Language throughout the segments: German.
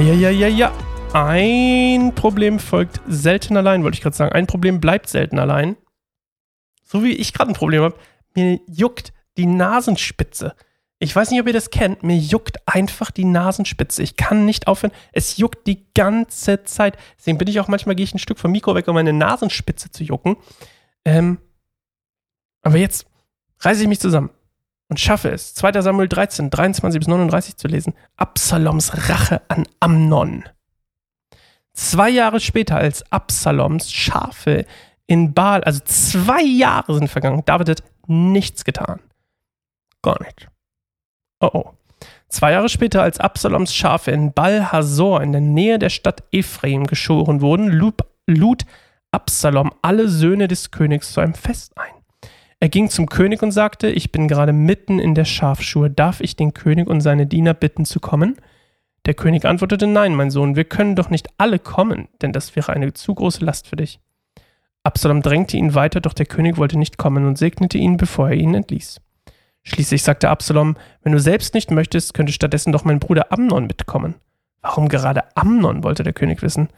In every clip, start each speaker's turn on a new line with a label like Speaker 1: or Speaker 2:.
Speaker 1: ja, ja, ja, ja. Ein Problem folgt selten allein, wollte ich gerade sagen. Ein Problem bleibt selten allein. So wie ich gerade ein Problem habe. Mir juckt die Nasenspitze. Ich weiß nicht, ob ihr das kennt. Mir juckt einfach die Nasenspitze. Ich kann nicht aufhören. Es juckt die ganze Zeit. Deswegen bin ich auch manchmal, gehe ich ein Stück vom Mikro weg, um meine Nasenspitze zu jucken. Ähm, aber jetzt reiße ich mich zusammen und schaffe es, 2. Samuel 13, 23 bis 39 zu lesen. Absaloms Rache an Amnon. Zwei Jahre später, als Absaloms Schafe in Baal, also zwei Jahre sind vergangen, David hat nichts getan. Gar nicht. Oh oh. Zwei Jahre später, als Absaloms Schafe in Baal Hazor in der Nähe der Stadt Ephraim geschoren wurden, lud Absalom alle Söhne des Königs zu einem Fest ein. Er ging zum König und sagte, ich bin gerade mitten in der Schafschur, darf ich den König und seine Diener bitten zu kommen? Der König antwortete, nein, mein Sohn, wir können doch nicht alle kommen, denn das wäre eine zu große Last für dich. Absalom drängte ihn weiter, doch der König wollte nicht kommen und segnete ihn, bevor er ihn entließ. Schließlich sagte Absalom, wenn du selbst nicht möchtest, könnte stattdessen doch mein Bruder Amnon mitkommen. Warum gerade Amnon, wollte der König wissen.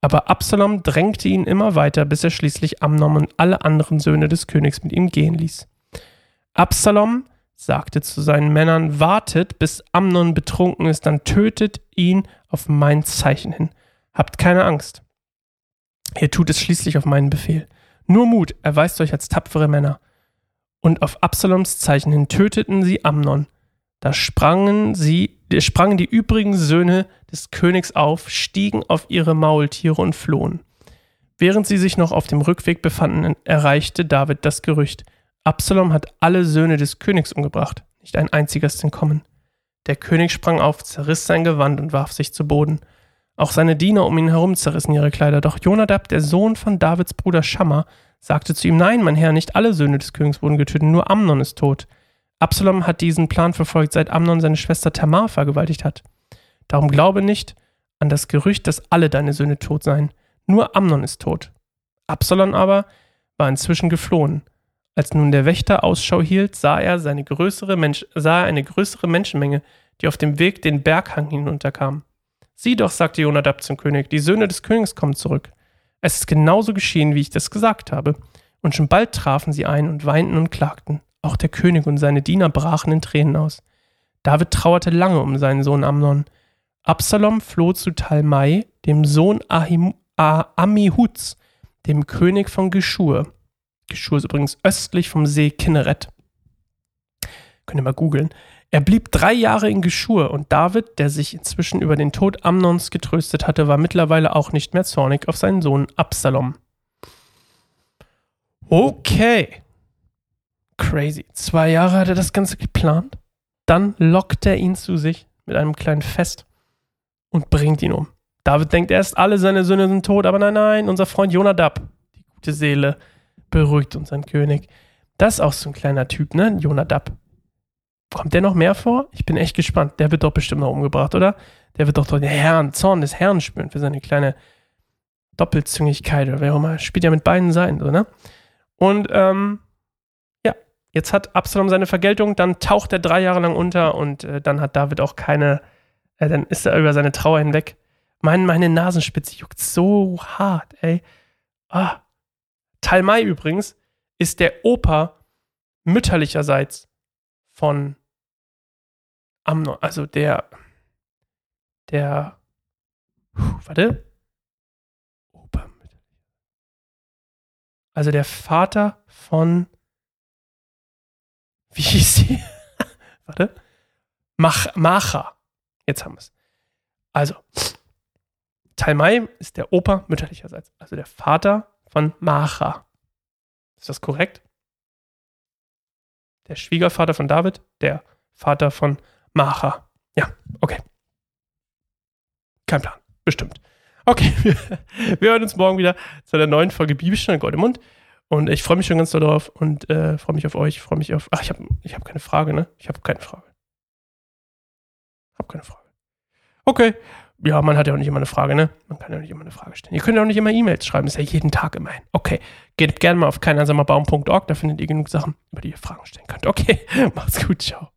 Speaker 1: Aber Absalom drängte ihn immer weiter, bis er schließlich Amnon und alle anderen Söhne des Königs mit ihm gehen ließ. Absalom sagte zu seinen Männern, wartet, bis Amnon betrunken ist, dann tötet ihn auf mein Zeichen hin. Habt keine Angst. Ihr tut es schließlich auf meinen Befehl. Nur Mut, erweist euch als tapfere Männer. Und auf Absaloms Zeichen hin töteten sie Amnon. Da sprangen sie, sprangen die übrigen Söhne des Königs auf, stiegen auf ihre Maultiere und flohen. Während sie sich noch auf dem Rückweg befanden, erreichte David das Gerücht, Absalom hat alle Söhne des Königs umgebracht, nicht ein einziger ist entkommen. Der König sprang auf, zerriss sein Gewand und warf sich zu Boden. Auch seine Diener um ihn herum zerrissen ihre Kleider, doch Jonadab, der Sohn von Davids Bruder Schammer, sagte zu ihm, nein, mein Herr, nicht alle Söhne des Königs wurden getötet, nur Amnon ist tot. Absalom hat diesen Plan verfolgt, seit Amnon seine Schwester Tamar vergewaltigt hat. Darum glaube nicht an das Gerücht, dass alle deine Söhne tot seien. Nur Amnon ist tot. Absalom aber war inzwischen geflohen. Als nun der Wächter Ausschau hielt, sah er, größere sah er eine größere Menschenmenge, die auf dem Weg den Berghang hinunterkam. Sieh doch, sagte Jonadab zum König, die Söhne des Königs kommen zurück. Es ist genauso geschehen, wie ich das gesagt habe. Und schon bald trafen sie ein und weinten und klagten. Auch der König und seine Diener brachen in Tränen aus. David trauerte lange um seinen Sohn Amnon. Absalom floh zu Talmai, dem Sohn Ahim, ah, dem König von Geschur. Geschur ist übrigens östlich vom See Kinneret. Könnt ihr mal googeln. Er blieb drei Jahre in Geschur und David, der sich inzwischen über den Tod Amnons getröstet hatte, war mittlerweile auch nicht mehr zornig auf seinen Sohn Absalom. Okay. Crazy. Zwei Jahre hat er das Ganze geplant. Dann lockt er ihn zu sich mit einem kleinen Fest und bringt ihn um. David denkt erst, alle seine Söhne sind tot, aber nein, nein, unser Freund Jonadab, die gute Seele, beruhigt unseren König. Das ist auch so ein kleiner Typ, ne? Jonadab. Kommt der noch mehr vor? Ich bin echt gespannt. Der wird doch bestimmt noch umgebracht, oder? Der wird doch den Herrn, Zorn des Herrn spüren für seine kleine Doppelzüngigkeit oder wer auch immer. Spielt ja mit beiden Seiten, so, ne? Und, ähm, Jetzt hat Absalom seine Vergeltung, dann taucht er drei Jahre lang unter und äh, dann hat David auch keine, äh, dann ist er über seine Trauer hinweg. Mein, meine Nasenspitze juckt so hart, ey. Ah. Talmai übrigens ist der Opa mütterlicherseits von Amnon, also der, der, puh, warte, Opa also der Vater von wie hieß sie? Warte. Mach, Macha. Jetzt haben wir es. Also, Talmai ist der Opa mütterlicherseits, also der Vater von Macha. Ist das korrekt? Der Schwiegervater von David, der Vater von Macha. Ja, okay. Kein Plan. Bestimmt. Okay, wir hören uns morgen wieder zu einer neuen Folge Bibelstunde Gold im Mund. Und ich freue mich schon ganz darauf und äh, freue mich auf euch, freue mich auf. Ach, ich habe ich hab keine Frage, ne? Ich habe keine Frage. Hab keine Frage. Okay. Ja, man hat ja auch nicht immer eine Frage, ne? Man kann ja nicht immer eine Frage stellen. Ihr könnt ja auch nicht immer E-Mails schreiben, ist ja jeden Tag immerhin. Okay. Geht gerne mal auf keineinsamerbaum.org, da findet ihr genug Sachen, über die ihr Fragen stellen könnt. Okay. Macht's gut, ciao.